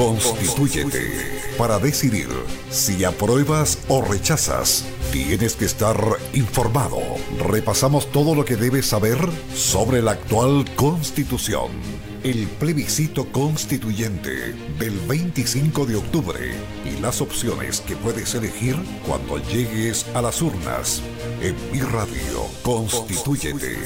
Constitúyete para decidir si apruebas o rechazas. Tienes que estar informado. Repasamos todo lo que debes saber sobre la actual constitución. El plebiscito constituyente del 25 de octubre y las opciones que puedes elegir cuando llegues a las urnas. En mi radio, Constituyente.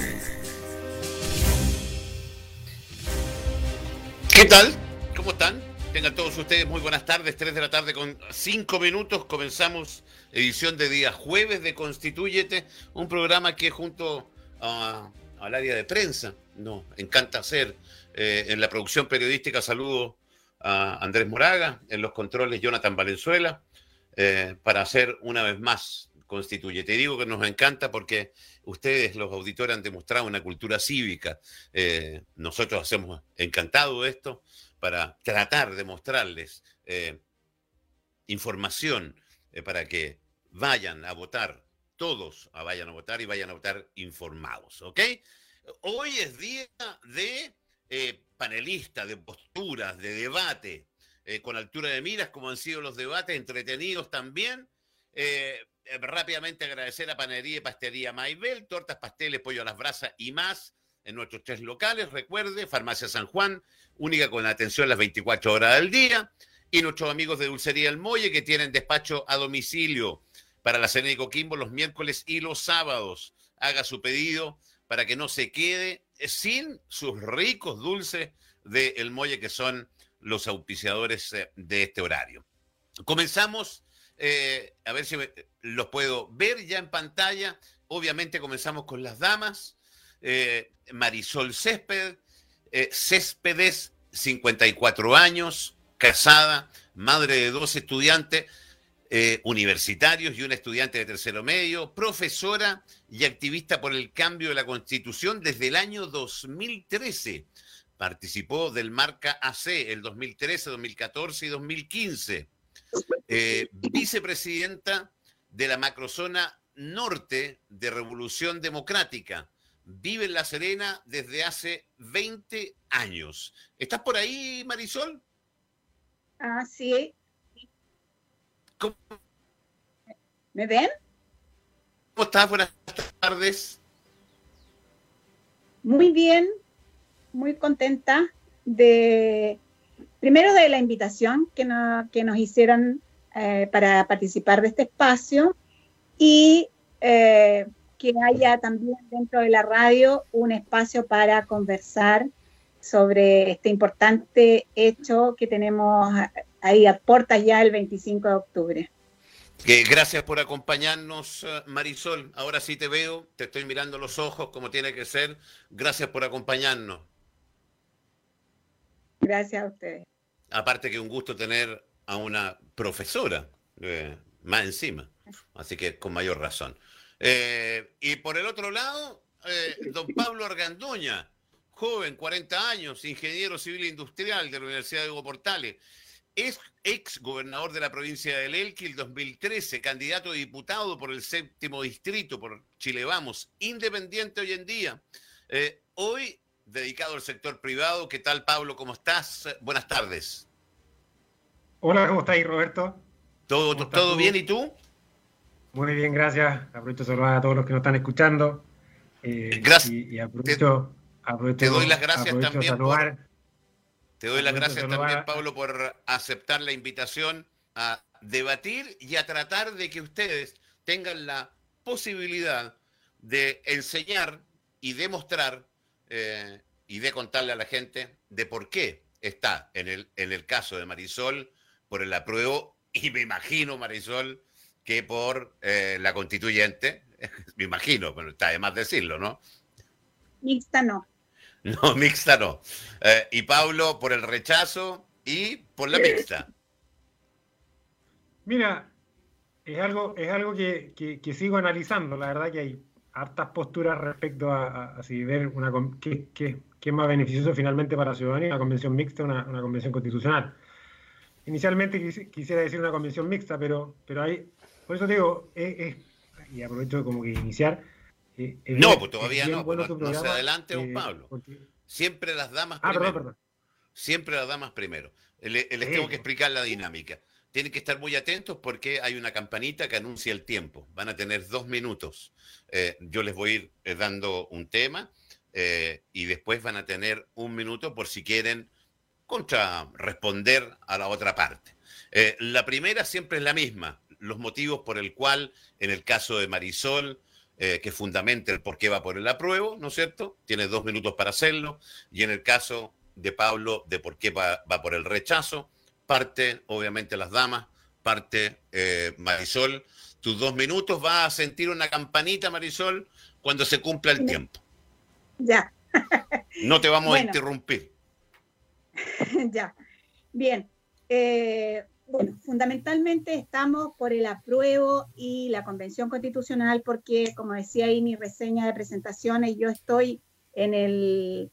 ¿Qué tal? ¿Cómo están? Tengan todos ustedes muy buenas tardes, 3 de la tarde con 5 minutos. Comenzamos edición de día jueves de Constituyete, un programa que junto al área de prensa nos encanta hacer. Eh, en la producción periodística saludo a Andrés Moraga, en los controles Jonathan Valenzuela, eh, para hacer una vez más Constituyete. digo que nos encanta porque ustedes, los auditores, han demostrado una cultura cívica. Eh, nosotros hacemos encantado esto para tratar de mostrarles eh, información eh, para que vayan a votar, todos vayan a votar y vayan a votar informados, ¿ok? Hoy es día de panelistas, de posturas, de debate, con altura de miras, como han sido los debates, entretenidos también. Eh, rápidamente agradecer a Panería y Pastelería Maibel, tortas, pasteles, pollo a las brasas y más en nuestros tres locales. Recuerde, Farmacia San Juan, única con atención las 24 horas del día. Y nuestros amigos de Dulcería El Molle, que tienen despacho a domicilio para la cena de Coquimbo los miércoles y los sábados. Haga su pedido para que no se quede sin sus ricos dulces de El Molle, que son los auspiciadores eh, de este horario. Comenzamos eh, a ver si los puedo ver ya en pantalla. Obviamente comenzamos con las damas. Eh, Marisol Césped, eh, Céspedes, 54 años, casada, madre de dos estudiantes universitarios y un estudiante de tercero medio, profesora y activista por el cambio de la constitución desde el año 2013. Participó del Marca AC el 2013, 2014 y 2015 eh, vicepresidenta de la macrozona norte de Revolución Democrática. Vive en La Serena desde hace 20 años. ¿Estás por ahí, Marisol? Ah, sí. ¿Me ven? ¿Cómo estás? Buenas tardes. Muy bien, muy contenta de primero de la invitación que, que nos hicieron eh, para participar de este espacio y eh, que haya también dentro de la radio un espacio para conversar sobre este importante hecho que tenemos ahí a ya el 25 de octubre. gracias por acompañarnos, eh, Marisol. Ahora sí te veo, te estoy mirando los ojos como tiene que ser. Gracias por acompañarnos. Gracias a ustedes. Aparte que un gusto tener a una profesora eh, más encima, así que con mayor razón. Eh, y por el otro lado, eh, don Pablo Argandoña, joven, 40 años, ingeniero civil industrial de la Universidad de Hugo Portales, es ex gobernador de la provincia de Elqui el 2013, candidato a diputado por el séptimo distrito, por Chile Vamos, independiente hoy en día. hoy dedicado al sector privado. ¿Qué tal, Pablo? ¿Cómo estás? Buenas tardes. Hola, ¿cómo estáis, Roberto? ¿Todo, ¿todo bien y tú? Muy bien, gracias. Aprovecho saludar a todos los que nos están escuchando. Eh, gracias. Y, aprovecho, te, doy las gracias también. Por, te doy las gracias también, Pablo, por aceptar la invitación a debatir y a tratar de que ustedes tengan la posibilidad de enseñar y demostrar eh, y de contarle a la gente de por qué está en el, en el caso de Marisol por el apruebo y me imagino, Marisol, que por eh, la constituyente, me imagino, pero está de más decirlo, ¿no? Mixta no. No, mixta no. Eh, y Pablo por el rechazo y por la mixta. Mira, es algo, es algo que, que sigo analizando. La verdad que hay hartas posturas respecto a, si ver una, qué, qué, qué, es más beneficioso finalmente para la ciudadanía, una convención mixta o una, convención constitucional. Inicialmente quisiera decir una convención mixta, pero, pero hay, por eso digo, es, y aprovecho como que iniciar. Eh, no, pues todavía no, no, se adelante, don eh, Pablo. Siempre las damas. Ah, perdón, perdón. siempre las damas primero. Les, tengo que explicar la dinámica. Tienen que estar muy atentos porque hay una campanita que anuncia el tiempo. Van a tener dos minutos. Eh, yo les voy a ir eh, dando un tema eh, y después van a tener un minuto por si quieren contrarresponder a la otra parte. la primera siempre es la misma, los motivos por el cual, en el caso de Marisol, que fundamenta el por qué va por el apruebo, ¿no es cierto? Tiene dos minutos para hacerlo. Y en el caso de Pablo, de por qué va, va por el rechazo, parte obviamente las damas, parte Marisol tus dos minutos vas a sentir una campanita, Marisol, cuando se cumpla el tiempo. Ya. No te vamos a interrumpir. Ya. Bien. Eh, bueno, fundamentalmente estamos por el apruebo y la convención constitucional porque, como decía ahí mi reseña de presentaciones, yo estoy en el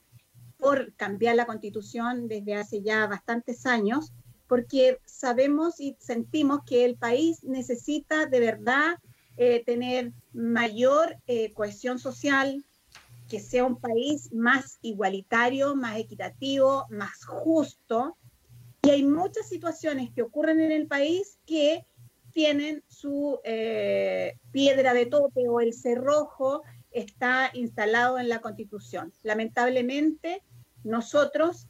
por cambiar la constitución desde hace ya bastantes años porque sabemos y sentimos que el país necesita de verdad eh, tener mayor eh, cohesión social, que sea un país más igualitario, más equitativo, más justo. Y hay muchas situaciones que ocurren en el país que tienen su eh, piedra de tope o el cerrojo está instalado en la Constitución. Lamentablemente, nosotros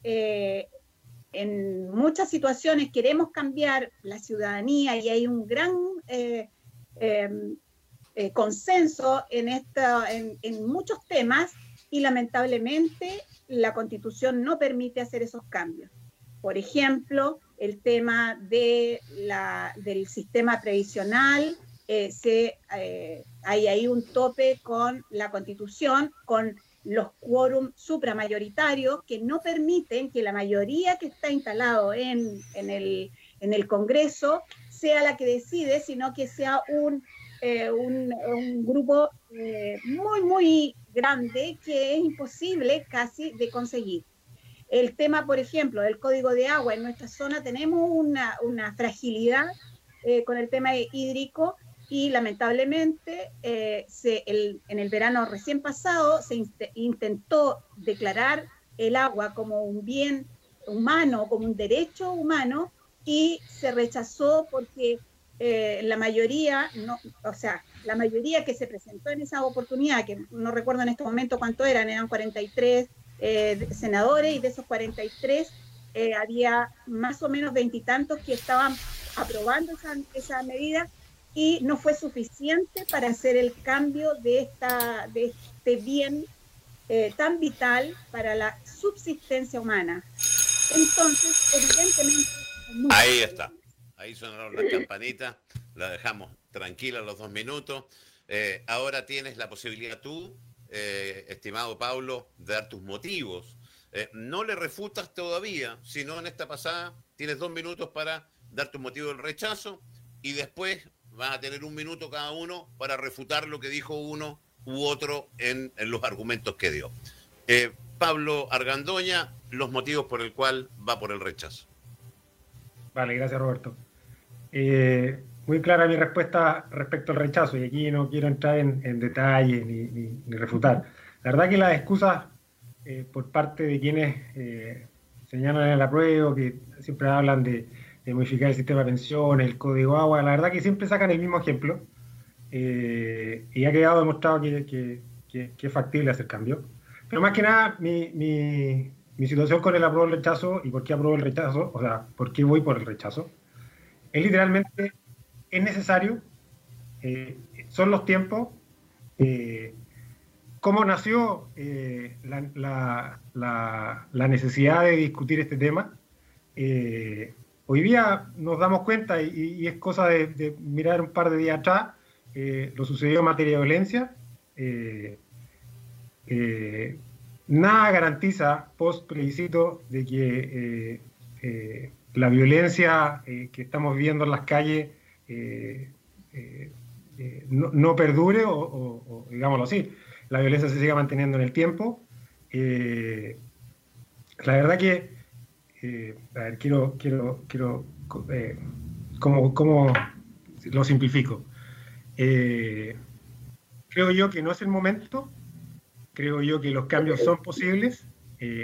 en muchas situaciones queremos cambiar la ciudadanía y hay un gran eh, em, eh, consenso en, esta, en, muchos temas y lamentablemente la constitución no permite hacer esos cambios. Por ejemplo, el tema de la, del sistema previsional, eh, se, hay ahí un tope con la constitución, con los quórum supramayoritarios que no permiten que la mayoría que está instalado en, el, Congreso sea la que decide, sino que sea un, eh, un, grupo eh, muy, muy grande que es imposible casi de conseguir. El tema, por ejemplo, del código de agua. En nuestra zona, tenemos una, fragilidad eh, con el tema hídrico y lamentablemente eh, en el verano recién pasado se intentó declarar el agua como un bien humano, como un derecho humano y se rechazó porque eh, la mayoría, no, o sea, la mayoría que se presentó en esa oportunidad, que no recuerdo en este momento cuánto eran, eran 43 eh, senadores y de esos 43 había más o menos veintitantos que estaban aprobando esa, esa medida y no fue suficiente para hacer el cambio de, esta, de este bien eh, tan vital para la subsistencia humana. Entonces, evidentemente... Ahí está. Ahí sonaron las campanitas. La dejamos tranquila los dos minutos. Eh, ahora tienes la posibilidad tú, eh, estimado Pablo, dar tus motivos. no le refutas todavía, sino en esta pasada tienes dos minutos para dar tu motivo del rechazo y después van a tener un minuto cada uno para refutar lo que dijo uno u otro en, los argumentos que dio. Eh, Pablo Argandoña, los motivos por el cual va por el rechazo. Vale, gracias Roberto. Eh, muy clara mi respuesta respecto al rechazo y aquí no quiero entrar en, detalles ni, refutar. La verdad que las excusas eh, por parte de quienes señalan el apruebo, que siempre hablan de, de modificar el sistema de pensiones, el código agua, la verdad que siempre sacan el mismo ejemplo eh, y ha quedado demostrado que, es factible hacer cambio. Pero más que nada, mi, situación con el apruebo el rechazo y por qué apruebo el rechazo, o sea, por qué voy por el rechazo, es literalmente, es necesario, eh, son los tiempos, eh, cómo nació la, necesidad de discutir este tema. Hoy día nos damos cuenta, y, es cosa de, mirar un par de días atrás, eh, lo sucedió en materia de violencia. Eh, eh, nada garantiza post plebiscito de que la violencia que estamos viendo en las calles no, perdure o, digámoslo así, la violencia se siga manteniendo en el tiempo. la verdad que eh, a ver, quiero, quiero, quiero, eh, ¿cómo, lo simplifico? Eh, creo yo que no es el momento, creo yo que los cambios son posibles,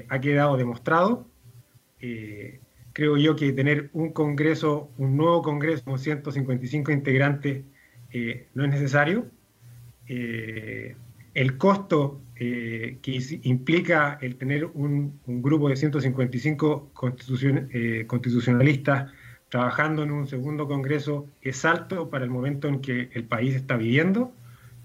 ha quedado demostrado, creo yo que tener un Congreso, un nuevo Congreso con 155 integrantes no es necesario. el costo que implica el tener un, grupo de 155 constitucionalistas trabajando en un segundo Congreso es alto para el momento en que el país está viviendo.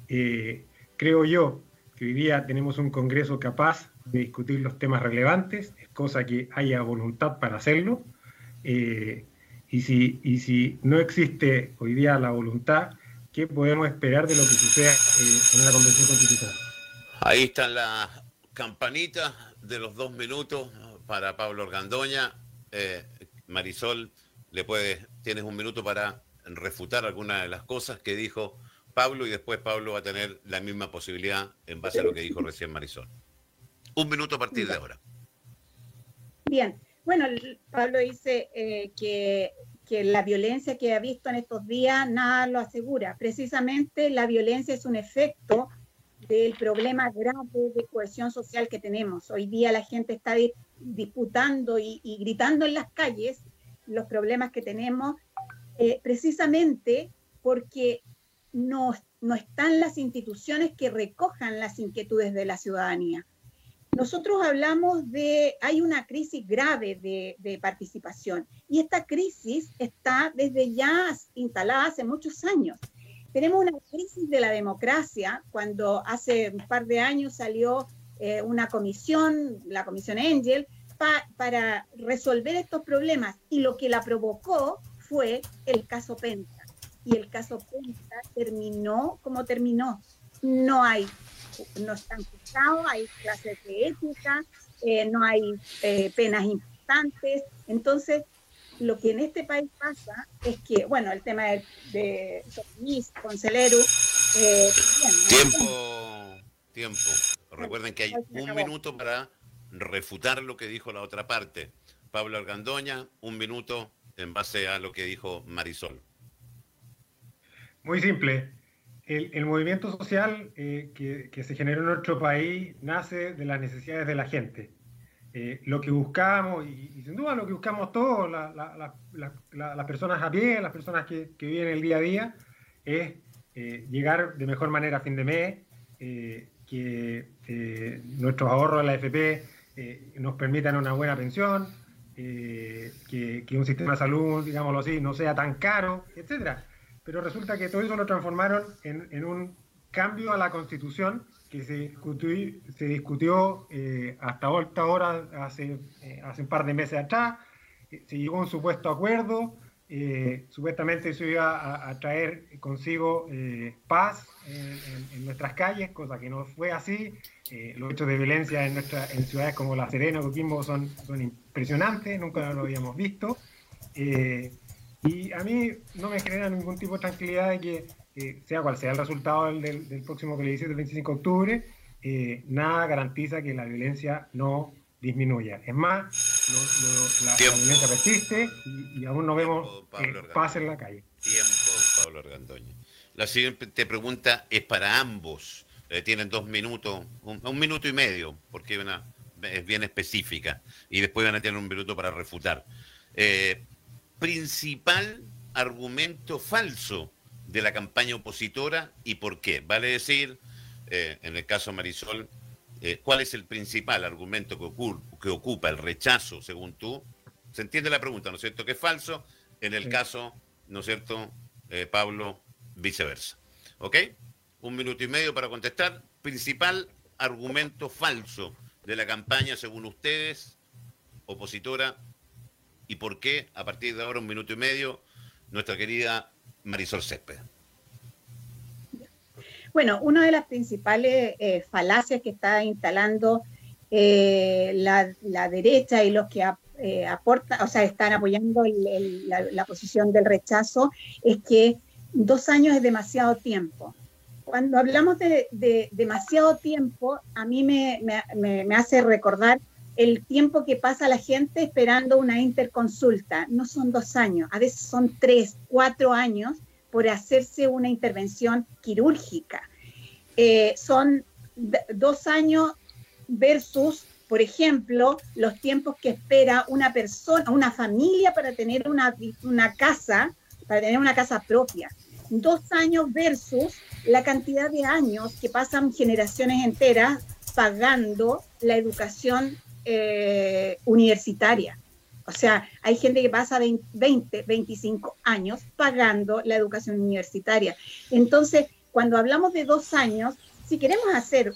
Eh, creo yo que hoy día tenemos un Congreso capaz de discutir los temas relevantes, es cosa que haya voluntad para hacerlo. Eh, y, si, y si no existe hoy día la voluntad, ¿qué podemos esperar de lo que suceda eh, en una convención constitucional? Ahí están las campanitas de los dos minutos para Pablo Organdoña. Marisol, le puedes, tienes un minuto para refutar alguna de las cosas que dijo Pablo y después Pablo va a tener la misma posibilidad en base a lo que dijo recién Marisol. Un minuto a partir de ahora. Bien, bueno, Pablo dice eh, que, que la violencia que ha visto en estos días nada lo asegura. Precisamente la violencia es un efecto del problema grave de cohesión social que tenemos. Hoy día la gente está disputando y, gritando en las calles los problemas que tenemos, eh, precisamente porque no, no están las instituciones que recojan las inquietudes de la ciudadanía. Nosotros hablamos de, hay una crisis grave de, participación y esta crisis está desde ya instalada hace muchos años. Tenemos una crisis de la democracia cuando hace un par de años salió eh, una comisión, la comisión Angel, para resolver estos problemas y lo que la provocó fue el caso Penta. Y el caso Penta terminó como terminó. No hay, no están juzgados, hay clases de ética, eh, no hay eh, penas importantes. Entonces, lo que en este país pasa es que, bueno, el tema de, de con Celeru. Eh, tiempo, tiempo. Recuerden que hay un minuto para refutar lo que dijo la otra parte. Pablo Argandoña, un minuto en base a lo que dijo Marisol. Muy simple. El, movimiento social eh, que, se generó en nuestro país nace de las necesidades de la gente. Eh, lo que buscamos, y, sin duda lo que buscamos todos, las personas a pie, las personas que, viven el día a día, es eh, llegar de mejor manera a fin de mes, que nuestros ahorros de la FP nos permitan una buena pensión, eh, que, un sistema de salud, digámoslo así, no sea tan caro, etcétera. Pero resulta que todo eso lo transformaron en, un cambio a la constitución que se discutió, se discutió eh, hasta ahora, hace, hace un par de meses atrás, se llegó a un supuesto acuerdo, supuestamente eso iba a, traer consigo paz en, nuestras calles, cosa que no fue así. Eh, los hechos de violencia en, nuestra, en ciudades como La Serena o Coquimbo son, son impresionantes, nunca lo habíamos visto. Eh, y a mí no me genera ningún tipo de tranquilidad de que, sea cual sea el resultado del, del, próximo plebiscito del 25 de octubre, eh, nada garantiza que la violencia no disminuya. Es más, la, violencia persiste y, aún no vemos paz en la calle. Tiempo, Pablo Argandoña. La siguiente pregunta es para ambos. Eh, tienen dos minutos, un, minuto y medio, porque es bien específica, y después van a tener un minuto para refutar. Eh, principal argumento falso de la campaña opositora y por qué. Vale decir, eh, en el caso Marisol, cuál es el principal argumento que, que, ocupa el rechazo, según tú. Se entiende la pregunta, ¿no es cierto? Que es falso. En el caso, ¿no es cierto, Pablo, viceversa? ¿Ok? un minuto y medio para contestar. Principal argumento falso de la campaña, según ustedes, opositora, y por qué, a partir de ahora, un minuto y medio, nuestra querida Marisol Césped. Bueno, una de las principales eh, falacias que está instalando eh, la, derecha y los que eh, aportan, o sea, están apoyando la posición del rechazo es que dos años es demasiado tiempo cuando hablamos de, demasiado tiempo, a mí me, hace recordar el tiempo que pasa la gente esperando una interconsulta. No son dos años, a veces son tres, cuatro años por hacerse una intervención quirúrgica. Eh, son dos años versus por ejemplo, los tiempos que espera una persona, una familia para tener una, una casa, para tener una casa propia. Dos años versus la cantidad de años que pasan generaciones enteras pagando la educación eh, universitaria. O sea, hay gente que pasa 20, 25 años pagando la educación universitaria. Entonces, cuando hablamos de dos años, si queremos hacer,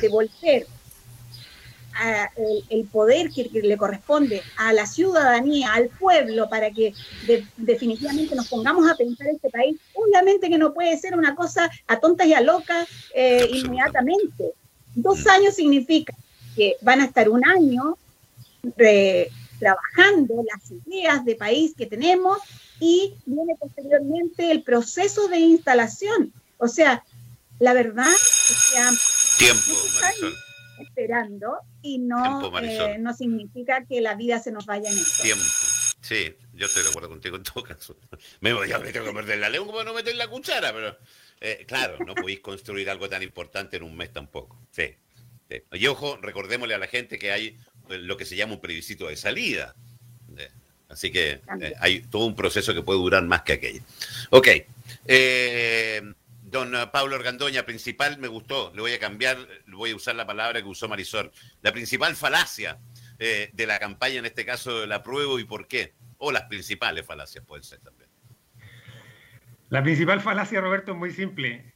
devolver el, poder que, le corresponde a la ciudadanía, al pueblo, para que definitivamente nos pongamos a pensar este país, obviamente que no puede ser una cosa a tontas y a locas eh, inmediatamente. Dos años significa que van a estar un año trabajando las ideas de país que tenemos y viene posteriormente el proceso de instalación. O sea, la verdad es que han tiempo, esperando y no, eh, no significa que la vida se nos vaya en esto. Tiempo. Sí, yo estoy de acuerdo contigo en todo caso. Me voy a meter que morder la lengua para no meter la cuchara, pero eh, claro, no podéis construir algo tan importante en un mes tampoco. Sí. Y ojo, recordémosle a la gente que hay eh, lo que se llama un plebiscito de salida. Eh, así que eh, hay todo un proceso que puede durar más que aquello. Ok. don Pablo Organdoña, principal, me gustó, le voy a cambiar, voy a usar la palabra que usó Marisol. La principal falacia de la campaña, en este caso, la pruebo y por qué. O las principales falacias pueden ser también. La principal falacia, Roberto, es muy simple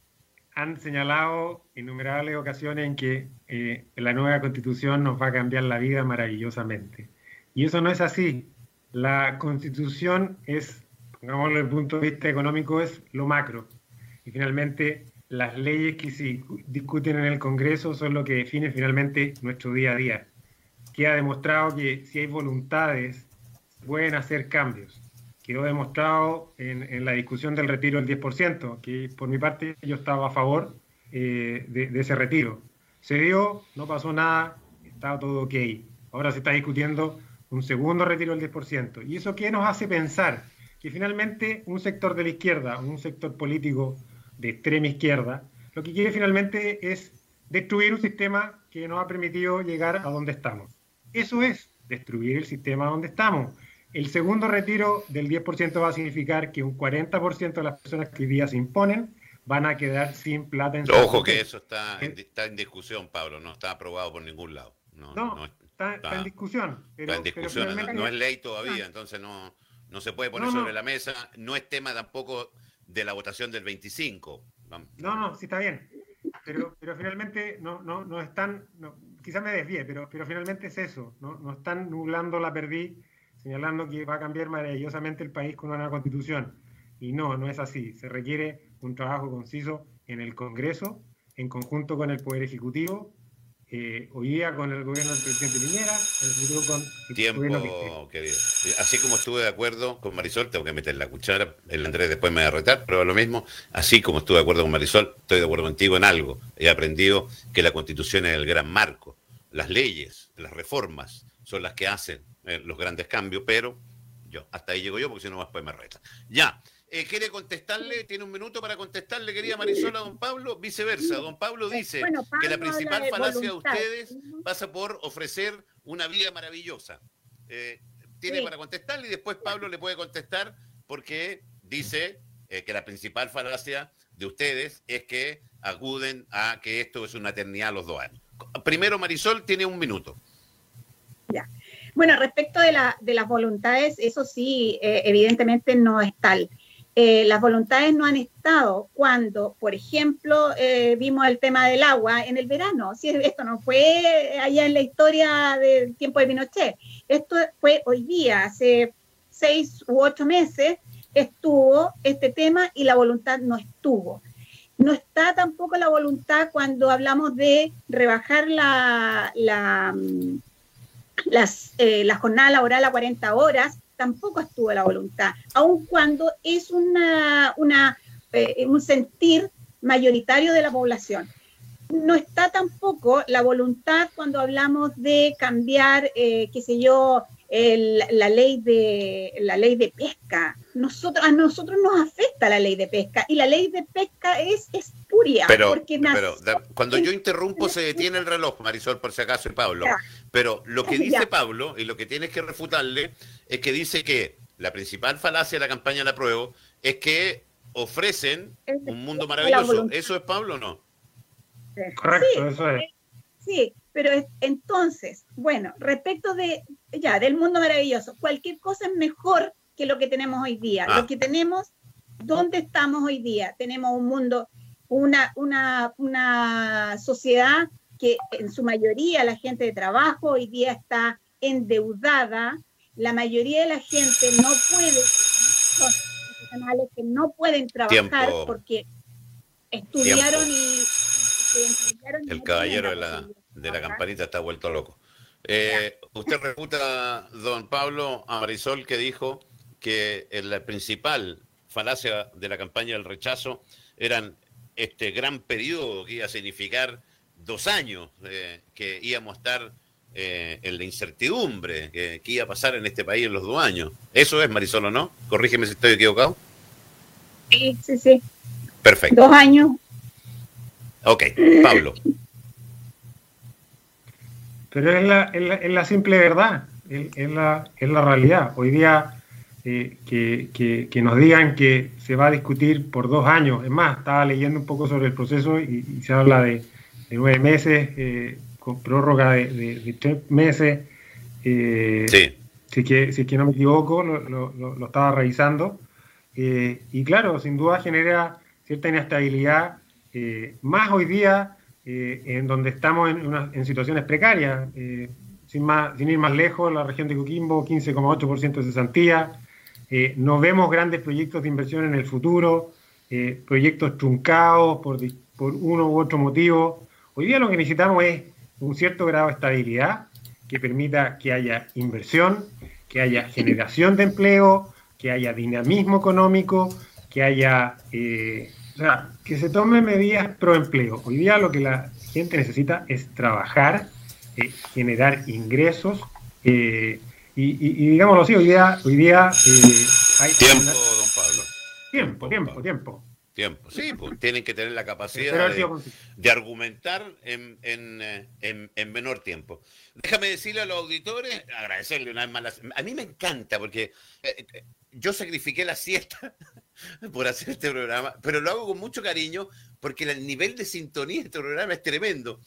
han señalado innumerables ocasiones en que eh, la nueva constitución nos va a cambiar la vida maravillosamente. Y eso no es así. La constitución es, pongámoslo desde el punto de vista económico, es lo macro. Y finalmente las leyes que se discuten en el Congreso son lo que define finalmente nuestro día a día. Que ha demostrado que si hay voluntades, pueden hacer cambios quedó demostrado en, la discusión del retiro del 10%, que por mi parte yo estaba a favor eh, de, ese retiro. Se dio, no pasó nada, estaba todo ok. Ahora se está discutiendo un segundo retiro del 10%. ¿Y eso qué nos hace pensar? Que finalmente un sector de la izquierda, un sector político de extrema izquierda, lo que quiere finalmente es destruir un sistema que nos ha permitido llegar a donde estamos. Eso es destruir el sistema donde estamos. El segundo retiro del 10% va a significar que un 40% de las personas que hoy día se imponen van a quedar sin plata en su Ojo que eso está en, está en discusión, Pablo, no está aprobado por ningún lado. No, está, en discusión. está en discusión, no, es ley todavía, entonces no, no se puede poner sobre la mesa. No es tema tampoco de la votación del 25. No, no, sí está bien. Pero, pero finalmente no, no, no están, quizás me desvíe, pero, pero finalmente es eso, no, no están nublando la perdí señalando que va a cambiar maravillosamente el país con una nueva constitución. Y no, no es así. Se requiere un trabajo conciso en el Congreso, en conjunto con el Poder Ejecutivo, eh, hoy día con el gobierno del presidente Piñera, en el futuro con el Tiempo, querido. Así como estuve de acuerdo con Marisol, tengo que meter la cuchara, el Andrés después me va a retar, pero lo mismo, así como estuve de acuerdo con Marisol, estoy de acuerdo contigo en algo. He aprendido que la Constitución es el gran marco. Las leyes, las reformas son las que hacen eh, los grandes cambios, pero yo, hasta ahí llego yo porque si no después me reta. Ya, eh, ¿quiere contestarle? ¿Tiene un minuto para contestarle, quería Marisol, a don Pablo? Viceversa, don Pablo dice que la principal falacia de ustedes pasa por ofrecer una vida maravillosa. Eh, tiene para contestarle y después Pablo le puede contestar porque dice que la principal falacia de ustedes es que acuden a que esto es una eternidad a los dos años. Primero, Marisol tiene un minuto. Bueno, respecto de, las voluntades, eso sí, eh, evidentemente no es tal. Eh, las voluntades no han estado cuando, por ejemplo, eh, vimos el tema del agua en el verano. Si esto no fue allá en la historia del tiempo de Pinochet, esto fue hoy día, hace seis u ocho meses, estuvo este tema y la voluntad no estuvo. No está tampoco la voluntad cuando hablamos de rebajar la, la mm, las, eh, la jornada laboral a 40 horas, tampoco estuvo la voluntad, aun cuando es una, una eh, un sentir mayoritario de la población. No está tampoco la voluntad cuando hablamos de cambiar, eh, qué sé yo, la, ley de, la ley de pesca. Nosotros, a nosotros nos afecta la ley de pesca y la ley de pesca es espuria. Pero, pero cuando yo interrumpo se detiene el reloj, Marisol, por si acaso, y Pablo. Pero lo que dice Pablo y lo que tienes que refutarle es que dice que la principal falacia de la campaña de la prueba es que ofrecen un mundo maravilloso. ¿Eso es Pablo o no? Correcto, eso es. Sí, pero entonces, bueno, respecto de ya del mundo maravilloso, cualquier cosa es mejor que lo que tenemos hoy día. Lo ah. que tenemos, ¿dónde estamos hoy día? Tenemos un mundo, una, una, una sociedad que en su mayoría la gente de trabajo hoy día está endeudada, la mayoría de la gente no puede, profesionales que no pueden trabajar porque estudiaron y, El caballero de la, de la campanita está vuelto loco. Eh, usted reputa, don Pablo, a Marisol que dijo que la principal falacia de la campaña del rechazo eran este gran periodo que iba a significar dos años, eh, que íbamos a estar eh, en la incertidumbre que, iba a pasar en este país en los dos años. ¿Eso es, Marisol, o no? Corrígeme si estoy equivocado. Sí, sí, sí. Perfecto. Dos años. Ok, Pablo. Pero es la, es la, simple verdad, es, la, es la realidad. Hoy día eh, que, que, nos digan que se va a discutir por dos años, es más, estaba leyendo un poco sobre el proceso y, se habla de, de nueve meses, eh, con prórroga de, tres meses. Eh, sí. Si que, si que no me equivoco, lo, lo, lo estaba revisando. y claro, sin duda genera cierta inestabilidad, más hoy día eh, en donde estamos en, situaciones precarias. Eh, sin, más, sin, ir más lejos, la región de Coquimbo, 15,8% de cesantía. Eh, no vemos grandes proyectos de inversión en el futuro, proyectos truncados por, por uno u otro motivo. Hoy día lo que necesitamos es un cierto grado de estabilidad que permita que haya inversión, que haya generación de empleo, que haya dinamismo económico, que haya o sea, que se tomen medidas pro empleo. Hoy día lo que la gente necesita es trabajar, eh, generar ingresos eh, y, digámoslo así, hoy día, hoy día eh, hay tiempo, don Pablo. Tiempo, tiempo, tiempo. Tiempo, sí, pues tienen que tener la capacidad de, argumentar en, en, menor tiempo. Déjame decirle a los auditores, agradecerle una vez más. a mí me encanta porque yo sacrifiqué la siesta por hacer este programa, pero lo hago con mucho cariño porque el nivel de sintonía de este programa es tremendo.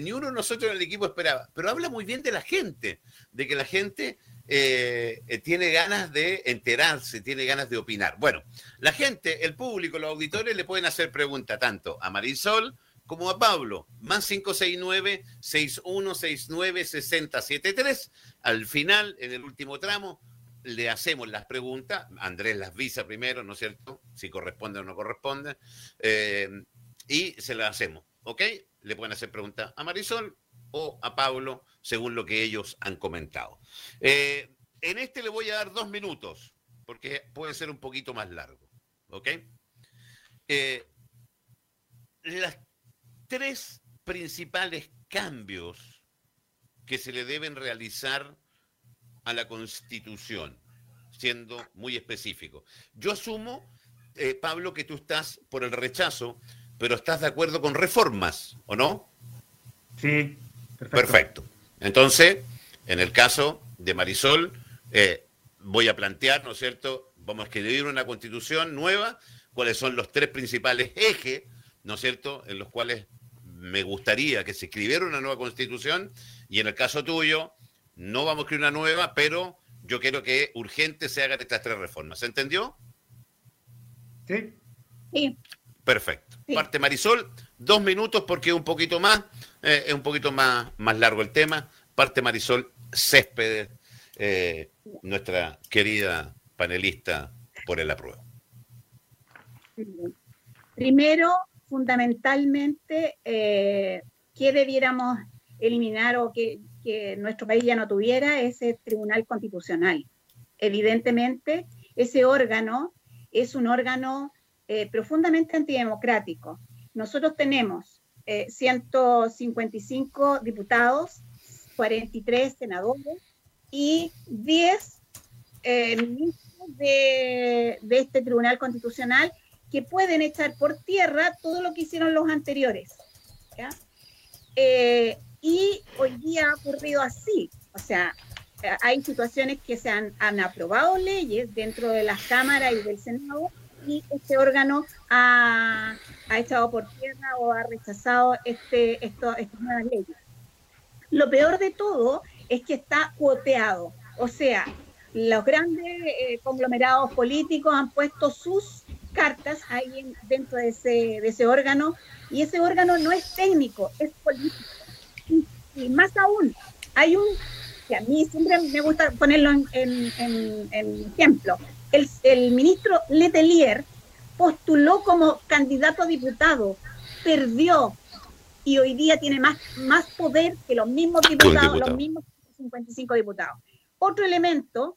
Ni uno de nosotros en el equipo esperaba, pero habla muy bien de la gente, de que la gente eh, eh, tiene ganas de enterarse, tiene ganas de opinar. Bueno, la gente, el público, los auditores le pueden hacer preguntas tanto a Marisol como a Pablo, más 569-6169-6073. Al final, en el último tramo, le hacemos las preguntas, Andrés las visa primero, ¿no es cierto? Si corresponde o no corresponde, eh, y se las hacemos, ¿ok? Le pueden hacer preguntas a Marisol o a Pablo, según lo que ellos han comentado. Eh, en este le voy a dar dos minutos, porque puede ser un poquito más largo, ¿ok? Eh, las tres principales cambios que se le deben realizar a la Constitución, siendo muy específico. Yo asumo, eh, Pablo, que tú estás por el rechazo, pero estás de acuerdo con reformas, ¿o no? Sí, perfecto. perfecto. Entonces, en el caso de Marisol, eh, voy a plantear, ¿no es cierto? Vamos a escribir una constitución nueva, cuáles son los tres principales ejes, ¿no es cierto?, en los cuales me gustaría que se escribiera una nueva constitución, y en el caso tuyo, no vamos a escribir una nueva, pero yo quiero que urgente se hagan estas tres reformas. ¿Se entendió? Sí. Sí. Perfecto. Parte Marisol, dos minutos porque es un poquito más, eh, es un poquito más, más largo el tema. Parte Marisol Céspedes, eh, nuestra querida panelista por el apruebo. Primero, fundamentalmente, eh, ¿qué debiéramos eliminar o que que nuestro país ya no tuviera ese tribunal constitucional. Evidentemente, ese órgano es un órgano eh, profundamente antidemocrático. Nosotros tenemos 155 eh, diputados, 43 senadores, y 10 eh, ministros de, este Tribunal Constitucional que pueden echar por tierra todo lo que hicieron los anteriores. Eh, y hoy día ha ocurrido así. O sea, hay situaciones que se han, aprobado leyes dentro de las cámaras y del Senado y este órgano ha, echado por tierra o ha rechazado este, esto, estas nuevas leyes. Lo peor de todo es que está cuoteado, o sea, los grandes eh, conglomerados políticos han puesto sus cartas ahí dentro de ese, de ese órgano y ese órgano no es técnico, es político. Y, más aún, hay un, que a mí siempre me gusta ponerlo en, ejemplo, el, el, ministro Letelier postuló como candidato a diputado, perdió y hoy día tiene más, más poder que los mismos diputados, los mismos 55 diputados. Otro elemento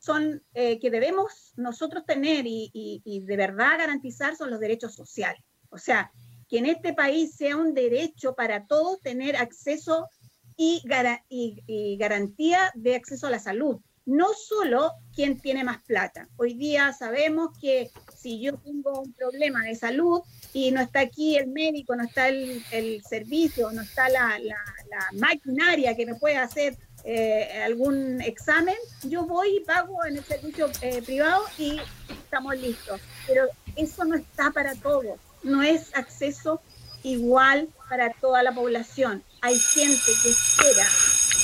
son eh, que debemos nosotros tener y, de verdad garantizar son los derechos sociales. O sea, que en este país sea un derecho para todos tener acceso y, y, garantía de acceso a la salud. No solo quien tiene más plata. Hoy día sabemos que si yo tengo un problema de salud y no está aquí el médico, no está el, servicio, no está la, la maquinaria que me puede hacer eh, algún examen, yo voy y pago en el servicio eh, privado y estamos listos. Pero eso no está para todos, no es acceso igual para toda la población. Hay gente que espera.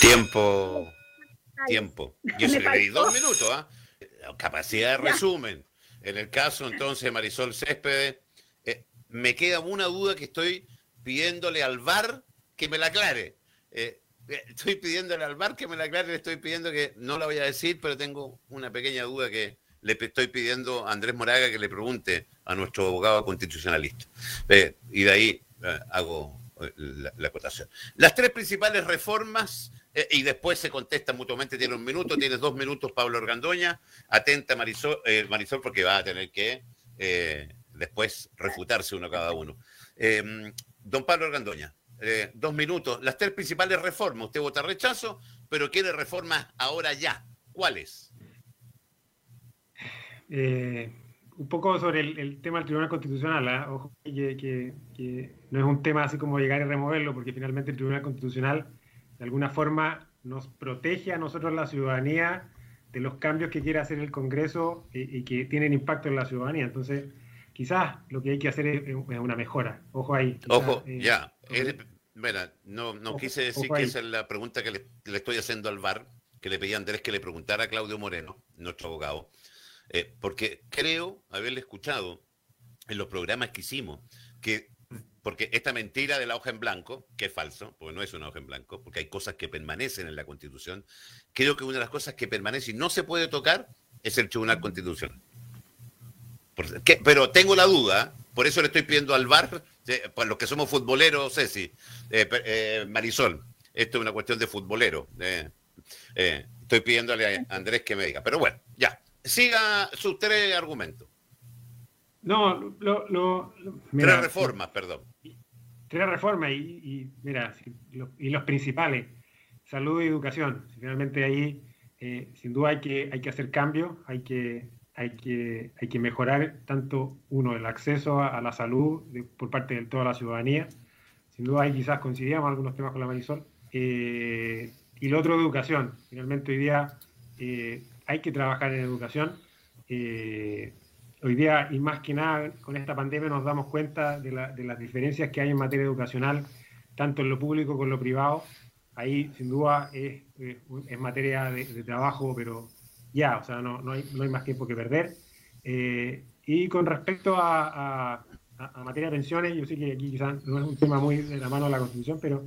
Tiempo. Tiempo. Yo se le di dos minutos, ¿ah? Capacidad de resumen. En el caso entonces Marisol Céspedes, eh, me queda una duda que estoy pidiéndole al VAR que me la aclare. Eh, estoy pidiéndole al bar que me la aclare, le estoy pidiendo que, no la voy a decir, pero tengo una pequeña duda que le estoy pidiendo a Andrés Moraga que le pregunte a nuestro abogado constitucionalista. Eh, y de ahí eh, hago la, acotación. Las tres principales reformas, y después se contesta mutuamente, tiene un minuto, tienes dos minutos, Pablo Organdoña. Atenta, Marisol, Marisol porque va a tener que después refutarse uno cada uno. don Pablo Organdoña. Eh, dos minutos. Las tres principales reformas. Usted vota rechazo, pero quiere reformas ahora ya. ¿Cuáles? Eh, un poco sobre el, tema del Tribunal Constitucional. ¿ah? Ojo que, no es un tema así como llegar y removerlo, porque finalmente el Tribunal Constitucional de alguna forma nos protege a nosotros, la ciudadanía, de los cambios que quiere hacer el Congreso y, que tienen impacto en la ciudadanía. Entonces, quizás lo que hay que hacer es, una mejora. Ojo ahí. Ojo, eh, ya. Bueno, no, no quise decir que esa es la pregunta que le, estoy haciendo al VAR, que le pedí a Andrés que le preguntara a Claudio Moreno, nuestro abogado, eh, porque creo haberle escuchado en los programas que hicimos, que porque esta mentira de la hoja en blanco, que es falso, porque no es una hoja en blanco, porque hay cosas que permanecen en la Constitución, creo que una de las cosas que permanece y no se puede tocar es el Tribunal Constitucional. pero tengo la duda, por eso le estoy pidiendo al VAR para los que somos futboleros, Ceci, eh, eh, Marisol, esto es una cuestión de futbolero. Eh, estoy pidiéndole a Andrés que me diga. Pero bueno, ya. Siga sus tres argumentos. No, lo, tres reformas, perdón. Tres reformas y, mira, y los principales, salud y educación. Finalmente ahí, sin duda hay que, hay que hacer cambios, hay que hay que, hay que mejorar tanto, uno, el acceso a, la salud por parte de toda la ciudadanía. Sin duda ahí quizás coincidíamos algunos temas con la Marisol. Eh, y lo otro, educación. Finalmente hoy día eh, hay que trabajar en educación. Eh, hoy día, y más que nada, con esta pandemia nos damos cuenta de, de, las diferencias que hay en materia educacional, tanto en lo público como en lo privado. Ahí, sin duda, es, es materia de, trabajo, pero ya, o sea, no, no, hay, no hay más tiempo que perder. Eh, y con respecto a, a, materia de pensiones, yo sé que aquí quizás no es un tema muy de la mano de la Constitución, pero,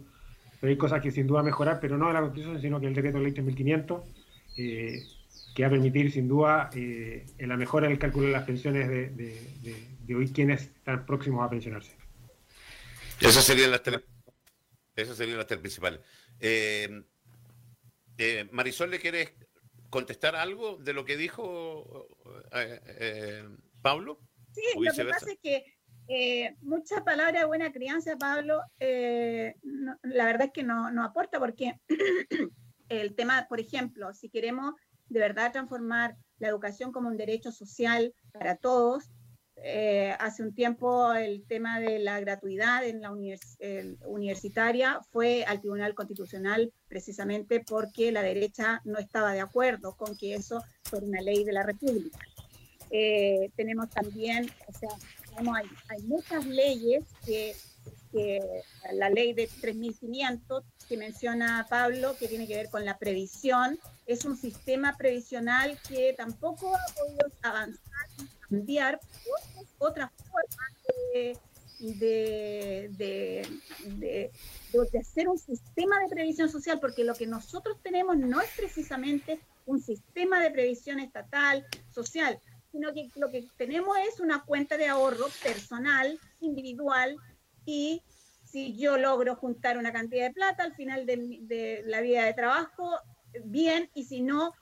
pero hay cosas que sin duda mejorar, pero no de la Constitución, sino que el decreto de ley 3500, eh, que va a permitir sin duda eh, la mejora del cálculo de las pensiones de, de, de, hoy quienes están próximos a pensionarse. Esas serían las tres, esas serían las tres principales. Eh, eh Marisol, ¿le quieres contestar algo de lo que dijo eh, eh, Pablo? Sí, lo que pasa es que eh, muchas palabras de buena crianza, Pablo, la verdad es que no, no aporta porque el tema, por ejemplo, si queremos de verdad transformar la educación como un derecho social para todos, eh, hace un tiempo el tema de la gratuidad en la universitaria fue al Tribunal Constitucional precisamente porque la derecha no estaba de acuerdo con que eso fuera una ley de la República. Eh, tenemos también, o sea, hay, hay muchas leyes que, que, la ley de 3.500 que menciona Pablo, que tiene que ver con la previsión, es un sistema previsional que tampoco ha podido avanzar cambiar otras formas de, de, de, de, hacer un sistema de previsión social, porque lo que nosotros tenemos no es precisamente un sistema de previsión estatal, social, sino que lo que tenemos es una cuenta de ahorro personal, individual, y si yo logro juntar una cantidad de plata al final de, de la vida de trabajo, bien, y si no,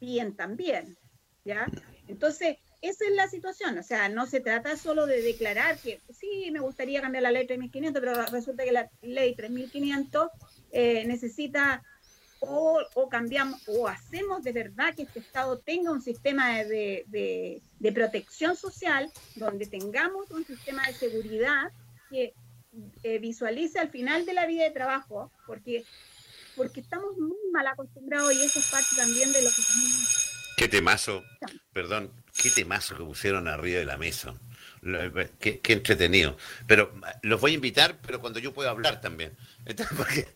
bien también. ¿ya? Entonces, esa es la situación, o sea, no se trata solo de declarar que sí, me gustaría cambiar la ley 3500, pero resulta que la ley 3500 eh, necesita o, cambiamos o hacemos de verdad que este Estado tenga un sistema de, protección social donde tengamos un sistema de seguridad que eh, visualice al final de la vida de trabajo, porque, porque estamos muy mal acostumbrados y eso es parte también de lo que Qué temazo, perdón, qué temazo que pusieron arriba de la mesa. Qué, entretenido. Pero los voy a invitar, pero cuando yo pueda hablar también. porque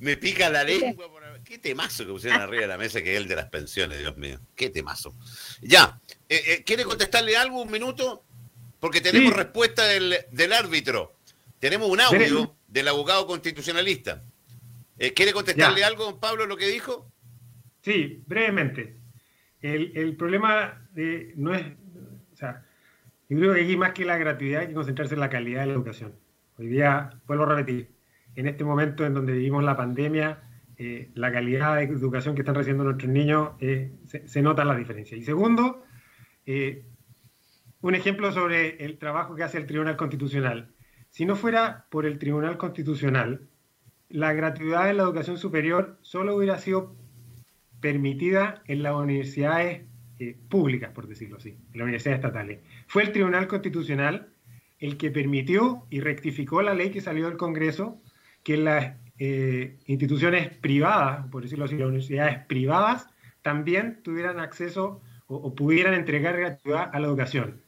me, pica la lengua. Qué temazo que pusieron arriba de la mesa, que es el de las pensiones, Dios mío. Qué temazo. Ya, eh, eh, ¿quiere contestarle algo un minuto? Porque tenemos respuesta del, árbitro. Tenemos un audio del abogado constitucionalista. Eh, ¿Quiere contestarle algo, don Pablo, lo que dijo? Sí, brevemente. El, problema de, no es, o sea, yo creo que aquí más que la gratuidad hay que concentrarse en la calidad de la educación. Hoy día, vuelvo a repetir, en este momento en donde vivimos la pandemia, eh, la calidad de educación que están recibiendo nuestros niños, eh, se, nota la diferencia. Y segundo, eh, un ejemplo sobre el trabajo que hace el Tribunal Constitucional. Si no fuera por el Tribunal Constitucional, la gratuidad de la educación superior solo hubiera sido permitida en las universidades eh, públicas, por decirlo así, en las universidades estatales. Fue el Tribunal Constitucional el que permitió y rectificó la ley que salió del Congreso que las eh, instituciones privadas, por decirlo así, las universidades privadas, también tuvieran acceso o, pudieran entregar gratuidad a la educación.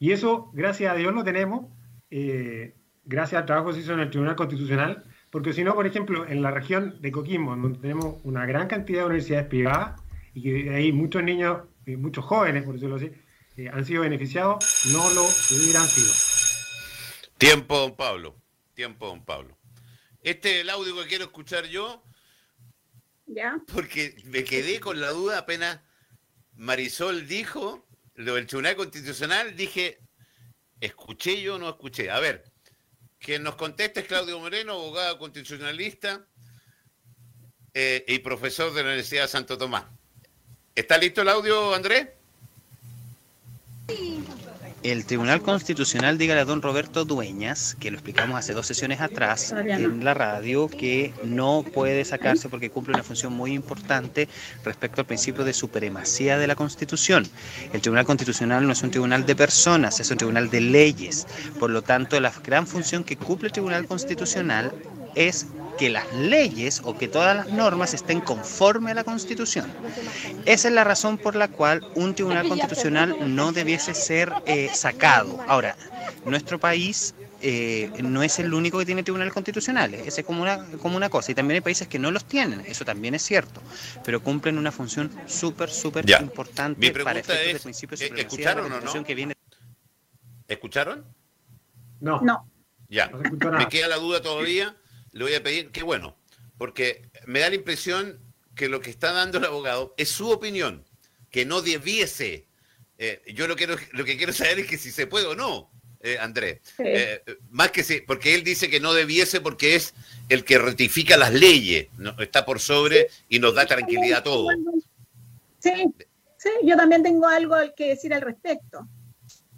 Y eso, gracias a Dios, lo tenemos, eh, gracias al trabajo que se hizo en el Tribunal Constitucional, porque si no, por ejemplo, en la región de Coquimbo, donde tenemos una gran cantidad de universidades privadas y que hay muchos niños, eh, muchos jóvenes, por decirlo así, eh, han sido beneficiados, no lo hubieran sido. Tiempo, don Pablo. Tiempo, don Pablo. Este es el audio que quiero escuchar yo. ¿Ya? Porque me quedé con la duda apenas Marisol dijo lo del Tribunal Constitucional, dije, ¿escuché yo o no escuché? A ver, quien nos conteste es Claudio Moreno, abogado constitucionalista eh, y profesor de la Universidad de Santo Tomás. ¿Está listo el audio, Andrés? Sí el Tribunal Constitucional, dígale a don Roberto Dueñas, que lo explicamos hace dos sesiones atrás en la radio, que no puede sacarse porque cumple una función muy importante respecto al principio de supremacía de la Constitución. El Tribunal Constitucional no es un tribunal de personas, es un tribunal de leyes. Por lo tanto, la gran función que cumple el Tribunal Constitucional es que las leyes o que todas las normas estén conforme a la Constitución. Esa es la razón por la cual un tribunal constitucional no debiese ser eh, sacado. Ahora, nuestro país eh, no es el único que tiene tribunales constitucionales, esa es como una, como una cosa, y también hay países que no los tienen, eso también es cierto, pero cumplen una función súper, súper importante para efectos de principio de eh, ¿Escucharon o no? que viene. ¿Escucharon? No. No. Ya, me queda la duda todavía le voy a pedir que bueno, porque me da la impresión que lo que está dando el abogado es su opinión, que no debiese. Eh, yo lo, quiero, lo que quiero saber es que si se puede o no, eh, Andrés. Eh, más que sí, porque él dice que no debiese porque es el que ratifica las leyes, no, está por sobre y nos da tranquilidad a todos. Sí, sí, yo también tengo algo que decir al respecto.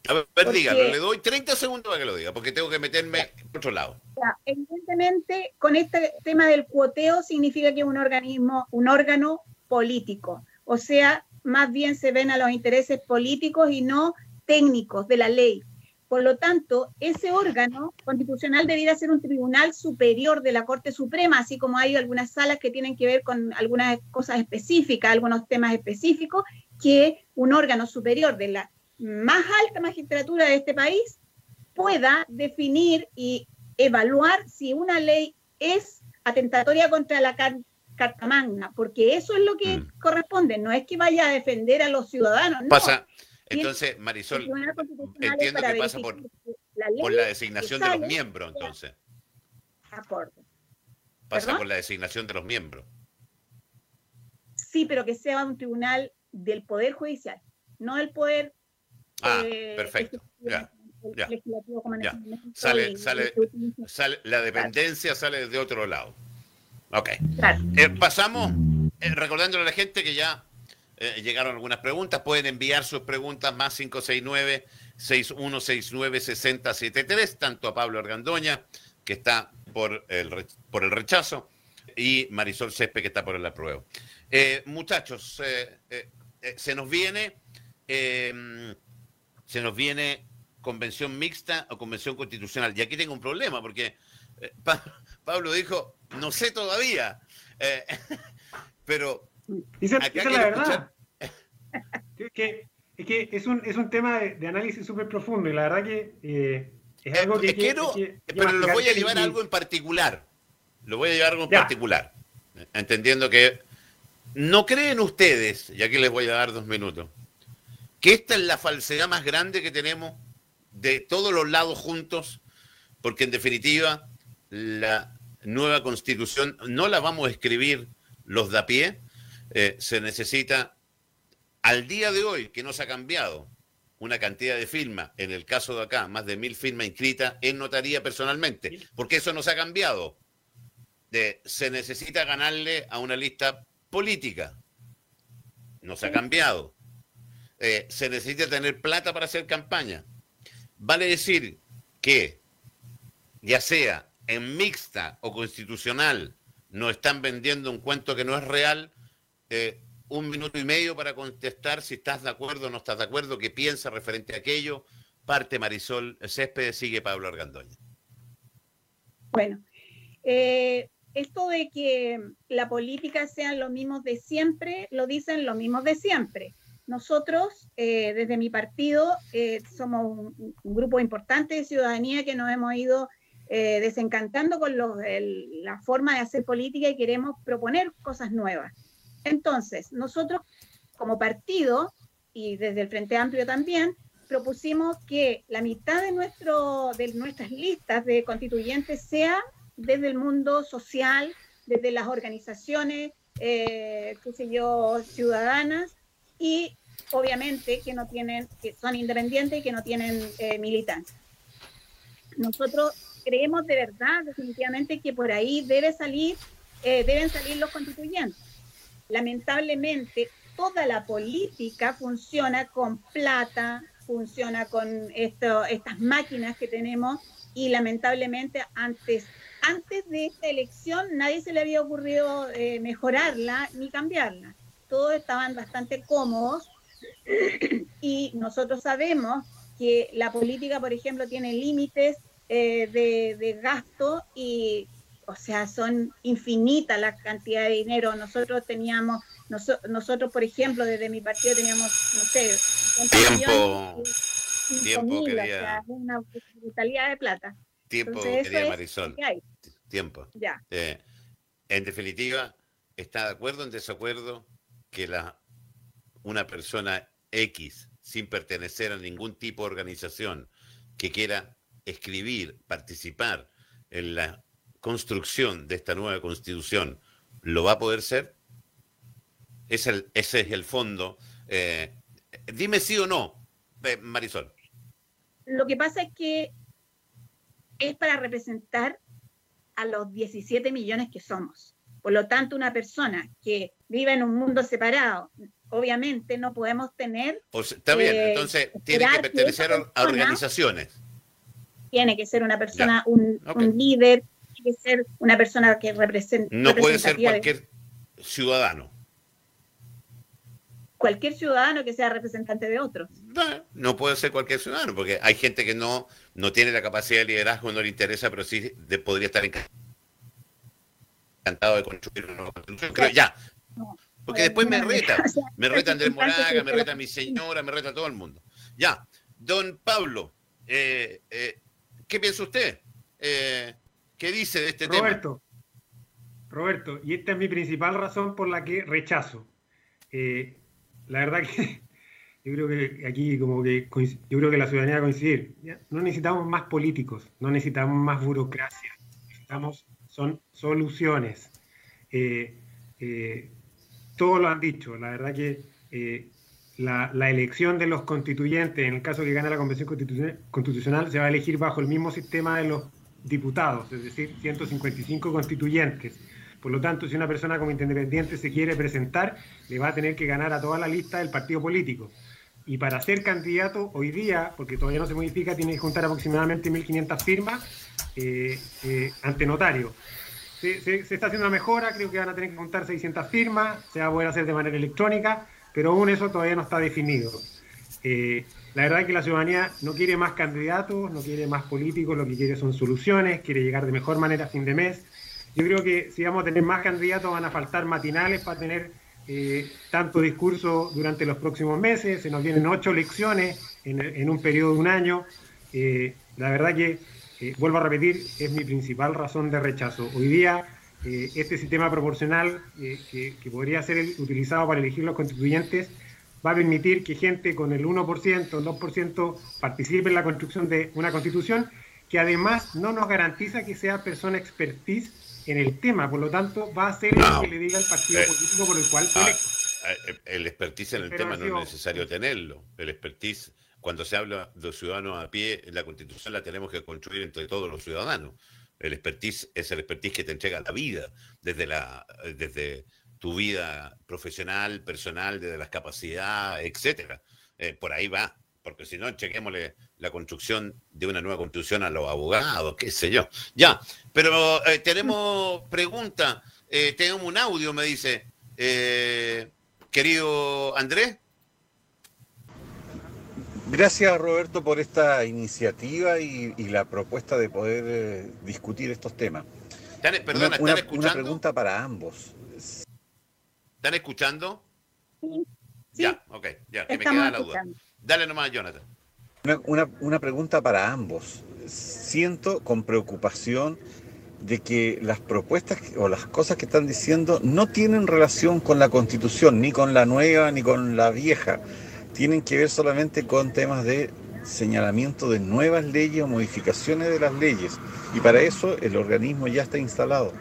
A ver, dígalo, le doy 30 segundos para que lo diga, porque tengo que meterme por otro lado. evidentemente, con este tema del cuoteo significa que es un organismo, un órgano político. O sea, más bien se ven a los intereses políticos y no técnicos de la ley. Por lo tanto, ese órgano constitucional debiera ser un tribunal superior de la Corte Suprema, así como hay algunas salas que tienen que ver con algunas cosas específicas, algunos temas específicos, que un órgano superior de la más alta magistratura de este país pueda definir y evaluar si una ley es atentatoria contra la Carta Magna, porque eso es lo que mm. corresponde, no es que vaya a defender a los ciudadanos. Pasa, entonces, Marisol, entiendo que pasa por la, designación de los miembros, entonces. Pasa por la designación de los miembros. Sí, pero que sea un tribunal del Poder Judicial, no del Poder. Ah, eh, perfecto. Ya, ya, Sale, sale, sale, la dependencia sale de otro lado. Ok. Eh, pasamos, eh, recordándole a la gente que ya eh, llegaron algunas preguntas. Pueden enviar sus preguntas más 569-6169-6073, tanto a Pablo Argandoña, que está por el, por el rechazo, y Marisol Cespe, que está por el apruebo. Muchachos, se nos viene, se nos viene convención mixta o convención constitucional. Y aquí tengo un problema, porque Pablo dijo, no sé todavía, pero Dice, la verdad. es que, es, que es, un, es un tema de, análisis súper profundo y la verdad que eh, es algo que... quiero, pero lo voy a llevar a algo en particular. Lo voy a llevar a algo en particular. Entendiendo que no creen ustedes, y aquí les voy a dar dos minutos, que esta es la falsedad más grande que tenemos de todos los lados juntos, porque en definitiva la nueva constitución no la vamos a escribir los de a pie, eh, se necesita, al día de hoy, que no se ha cambiado una cantidad de firmas, en el caso de acá, más de mil firmas inscritas en notaría personalmente, porque eso no se ha cambiado. se necesita ganarle a una lista política. No se ha cambiado. Eh, se necesita tener plata para hacer campaña. Vale decir que, ya sea en mixta o constitucional, nos están vendiendo un cuento que no es real, eh, un minuto y medio para contestar si estás de acuerdo o no estás de acuerdo, qué piensa referente a aquello. Parte Marisol Céspedes, sigue Pablo Argandoña. Bueno, eh, esto de que la política sean los mismos de siempre, lo dicen los mismos de siempre. Nosotros, eh, desde mi partido, somos un, grupo importante de ciudadanía que nos hemos ido desencantando con la forma de hacer política y queremos proponer cosas nuevas. Entonces, nosotros como partido, y desde el Frente Amplio también, propusimos que la mitad de, nuestro, de nuestras listas de constituyentes sea desde el mundo social, desde las organizaciones, eh, qué sé yo, ciudadanas, y obviamente que no tienen, que son independientes y que no tienen eh, militancia. Nosotros creemos de verdad, definitivamente, que por ahí debe salir, eh, deben salir los constituyentes lamentablemente toda la política funciona con plata, funciona con esto, estas máquinas que tenemos y lamentablemente antes, antes de esta elección nadie se le había ocurrido eh, mejorarla ni cambiarla. Todos estaban bastante cómodos y nosotros sabemos que la política, por ejemplo, tiene límites eh, de, de gasto y o sea, son infinitas las cantidades de dinero. Nosotros teníamos, nosotros, por ejemplo, desde mi partido teníamos, no sé, tiempo, tiempo quería, una brutalidad de plata. Tiempo quería Marisol. Tiempo. Ya. Eh, en definitiva, ¿está de acuerdo o en desacuerdo que la, una persona X, sin pertenecer a ningún tipo de organización, que quiera escribir, participar en la construcción de esta nueva constitución lo va a poder ser? Es el, ese es el fondo. Eh, dime sí o no, eh, Marisol. Lo que pasa es que es para representar a los 17 millones que somos. Por lo tanto, una persona que vive en un mundo separado, obviamente no podemos tener... está bien, eh, entonces tiene que pertenecer a organizaciones. Tiene que ser una persona, un, líder, tiene que ser una persona que represente... No puede ser cualquier ciudadano. Cualquier ciudadano que sea representante de otros. No, puede ser cualquier ciudadano, porque hay gente que no, no tiene la capacidad de liderazgo, no le interesa, pero sí podría estar encantado de construir una nueva constitución. Creo, ya. Porque después me reta. Me reta Andrés Moraga, me reta mi señora, me reta todo el mundo. Ya. Don Pablo, eh, eh, ¿qué piensa usted? Eh, ¿Qué dice de este tema? Roberto, Roberto, y esta es mi principal razón por la que rechazo. Eh, la verdad que yo creo que aquí como que yo creo que la ciudadanía va a coincidir. No necesitamos más políticos, no necesitamos más burocracia, necesitamos son soluciones. Eh, eh, todos lo han dicho, la verdad que la, la, elección de los constituyentes, en el caso que gane la Convención Constitucional, se va a elegir bajo el mismo sistema de los diputados, es decir, 155 constituyentes. Por lo tanto, si una persona como independiente se quiere presentar, le va a tener que ganar a toda la lista del partido político. Y para ser candidato hoy día, porque todavía no se modifica, tiene que juntar aproximadamente 1.500 firmas eh, eh, ante notario. Se, está haciendo una mejora, creo que van a tener que juntar 600 firmas, se va a poder hacer de manera electrónica, pero aún eso todavía no está definido. Eh, la verdad es que la ciudadanía no quiere más candidatos, no quiere más políticos, lo que quiere son soluciones, quiere llegar de mejor manera a fin de mes yo creo que si vamos a tener más candidatos van a faltar matinales para tener eh, tanto discurso durante los próximos meses. Se nos vienen ocho elecciones en, un periodo de un año. La verdad que, eh, vuelvo a repetir, es mi principal razón de rechazo. Hoy día, este sistema proporcional que, podría ser utilizado para elegir los constituyentes va a permitir que gente con el 1%, el 2% participe en la construcción de una constitución que además no nos garantiza que sea persona expertise en el tema, por lo tanto va a ser lo que le diga el partido eh, político por el cual ah, eh, El expertise en el tema no es necesario tenerlo. El expertise, cuando se habla de ciudadanos a pie, la constitución la tenemos que construir entre todos los ciudadanos. El expertise es el expertise que te entrega la vida, desde, la, desde tu vida profesional, personal, desde las capacidades, etcétera. Eh, por ahí va porque si no, chequémosle la construcción de una nueva constitución a los abogados, qué sé yo. Ya, pero eh, tenemos pregunta, eh, tenemos un audio, me dice, eh, querido Andrés. Gracias Roberto por esta iniciativa y, la propuesta de poder discutir estos temas. Perdona, ¿están escuchando? Una pregunta para ambos. ¿Están escuchando? Sí. Ya, ok, ya, que me queda la duda. Dale nomás, Jonathan. Una, pregunta para ambos. Siento con preocupación de que las propuestas o las cosas que están diciendo no tienen relación con la constitución, ni con la nueva, ni con la vieja. Tienen que ver solamente con temas de señalamiento de nuevas leyes o modificaciones de las leyes. Y para eso el organismo ya está instalado.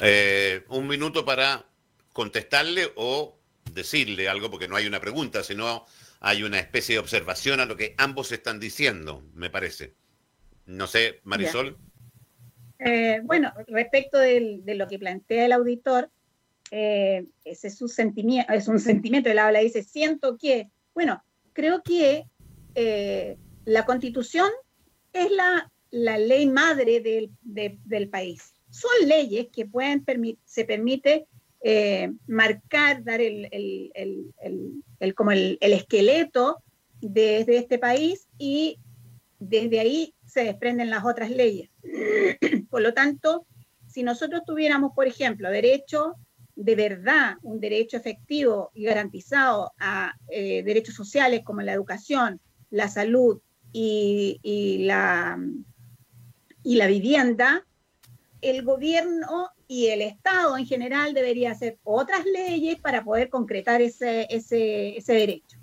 Eh, un minuto para contestarle o decirle algo porque no hay una pregunta, sino hay una especie de observación a lo que ambos están diciendo, me parece. No sé, Marisol. Eh, bueno, respecto de lo que plantea el auditor, eh, ese es, su sentimiento, es un sentimiento, él habla, dice, siento que, bueno, creo que eh, la constitución es la, la ley madre del, del, país. Son leyes que pueden se permite eh, marcar, dar el, como el, esqueleto desde este país y desde ahí se desprenden las otras leyes. Por lo tanto, si nosotros tuviéramos, por ejemplo, derecho de verdad, un derecho efectivo y garantizado a eh, derechos sociales como la educación, la salud y, la, y la vivienda, el gobierno y el Estado en general debería hacer otras leyes para poder concretar ese, ese, derecho.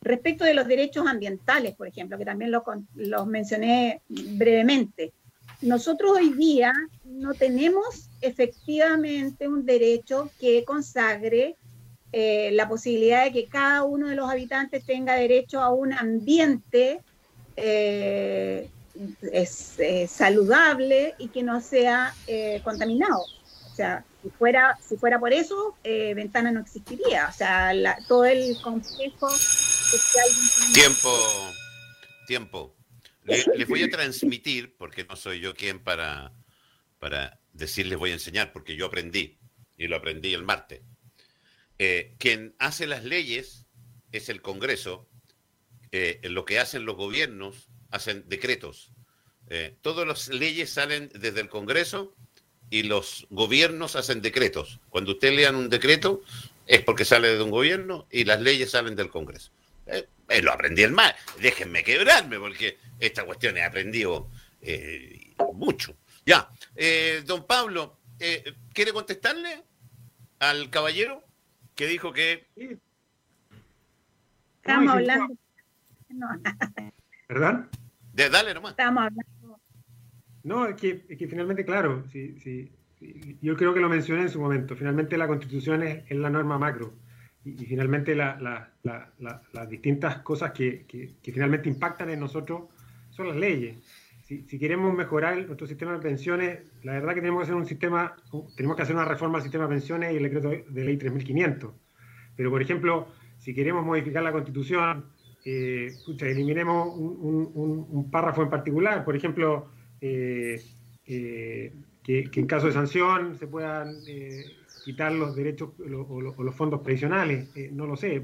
Respecto de los derechos ambientales, por ejemplo, que también los mencioné brevemente, nosotros hoy día no tenemos efectivamente un derecho que consagre eh, la posibilidad de que cada uno de los habitantes tenga derecho a un ambiente eh, es eh, saludable y que no sea eh, contaminado. O sea, si fuera, si fuera por eso, eh, Ventana no existiría. O sea, todo el complejo... Tiempo, tiempo. Les voy a transmitir, porque no soy yo quien para, para decirles voy a enseñar, porque yo aprendí, y lo aprendí el martes. quien hace las leyes es el Congreso, en lo que hacen los gobiernos hacen decretos. Eh, todas las leyes salen desde el Congreso y los gobiernos hacen decretos. Cuando usted lean un decreto es porque sale de un gobierno y las leyes salen del Congreso. Eh, eh, lo aprendí el mal. Déjenme quebrarme porque esta cuestión he aprendido mucho. Ya, don Pablo, ¿quiere contestarle al caballero que dijo que... Estamos hablando. ¿Verdad? De, dale nomás. Estamos hablando. No, es que, finalmente, claro, sí, sí, yo creo que lo mencioné en su momento. Finalmente la constitución es, la norma macro. Y, finalmente las distintas cosas que, finalmente impactan en nosotros son las leyes. Si, queremos mejorar nuestro sistema de pensiones, la verdad que tenemos que hacer un sistema, tenemos que hacer una reforma al sistema de pensiones y el decreto de ley 3500. Pero, por ejemplo, si queremos modificar la constitución, eh, eliminemos un, párrafo en particular, por ejemplo, eh, eh, que, en caso de sanción se puedan eh, quitar los derechos o, los fondos previsionales, no lo sé,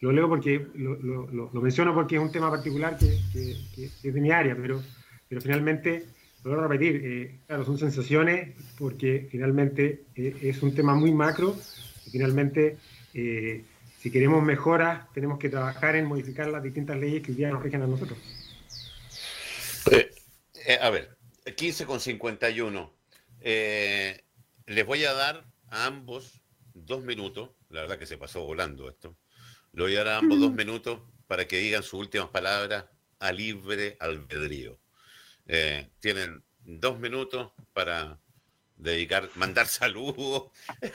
lo leo porque lo, menciono porque es un tema particular que, es de mi área, pero, pero finalmente, lo voy a repetir, claro, son sensaciones porque finalmente es un tema muy macro y finalmente si queremos mejoras, tenemos que trabajar en modificar las distintas leyes que hoy día nos rigen a nosotros. Eh, eh, a ver, 15 con 51. Eh, les voy a dar a ambos dos minutos. La verdad que se pasó volando esto. Le voy a dar a ambos dos minutos para que digan sus últimas palabras a libre albedrío. tienen dos minutos para dedicar, mandar saludos,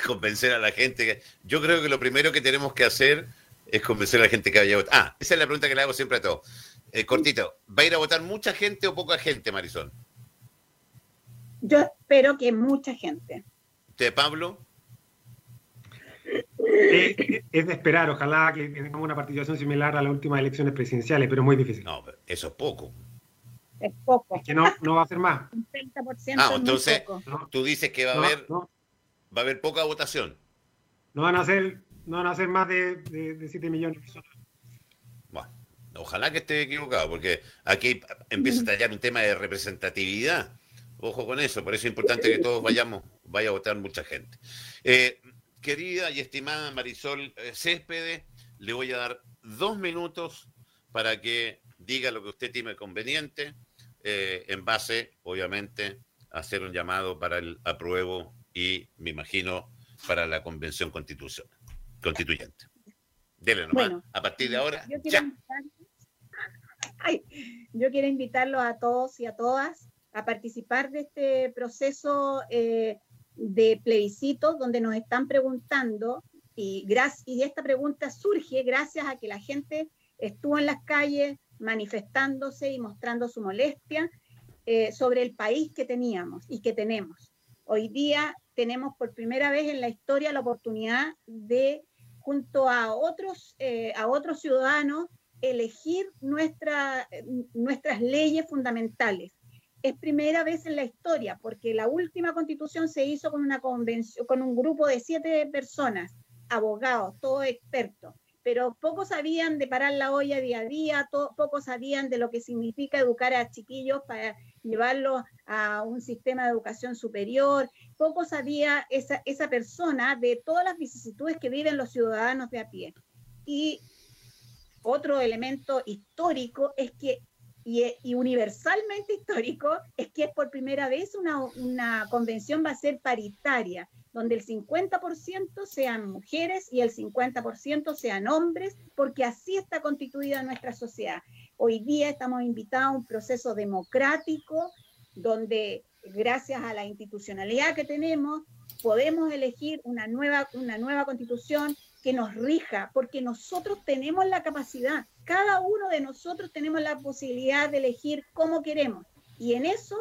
convencer a la gente. Que... Yo creo que lo primero que tenemos que hacer es convencer a la gente que vaya a votar. Ah, esa es la pregunta que le hago siempre a todos. Eh, cortito, ¿va a ir a votar mucha gente o poca gente, Marisol? Yo espero que mucha gente. ¿Te, Pablo? Eh, es de esperar, ojalá que tengamos una participación similar a las últimas elecciones presidenciales, pero es muy difícil. No, eso es poco es poco. Es que no, no va a ser más. Un 30% ah, entonces tú dices que va a haber va a haber poca votación. No van a ser, no van a ser más de, de, 7 millones de personas. Bueno, ojalá que esté equivocado, porque aquí empieza a tallar un tema de representatividad. Ojo con eso, por eso es importante que todos vayamos, vaya a votar mucha gente. Eh, querida y estimada Marisol eh, Céspedes, le voy a dar dos minutos para que diga lo que usted tiene conveniente eh, en base, obviamente, a hacer un llamado para el apruebo y, me imagino, para la convención constitucional, constituyente. Dele nomás, a partir de ahora, yo quiero, yo quiero invitarlos a todos y a todas a participar de este proceso eh, de plebiscito donde nos están preguntando y, y esta pregunta surge gracias a que la gente estuvo en las calles, manifestándose y mostrando su molestia eh, sobre el país que teníamos y que tenemos. Hoy día tenemos por primera vez en la historia la oportunidad de, junto a otros, eh, a otros ciudadanos, elegir nuestra, nuestras leyes fundamentales. Es primera vez en la historia, porque la última constitución se hizo con una convención, con un grupo de siete personas, abogados, todos expertos pero pocos sabían de parar la olla día a día, pocos sabían de lo que significa educar a chiquillos para llevarlos a un sistema de educación superior, poco sabía esa, esa persona de todas las vicisitudes que viven los ciudadanos de a pie. Y otro elemento histórico es que, y, universalmente histórico, es que por primera vez una, una convención va a ser paritaria donde el 50% sean mujeres y el 50% sean hombres, porque así está constituida nuestra sociedad. Hoy día estamos invitados a un proceso democrático donde gracias a la institucionalidad que tenemos podemos elegir una nueva, una nueva constitución que nos rija, porque nosotros tenemos la capacidad, cada uno de nosotros tenemos la posibilidad de elegir cómo queremos. Y en eso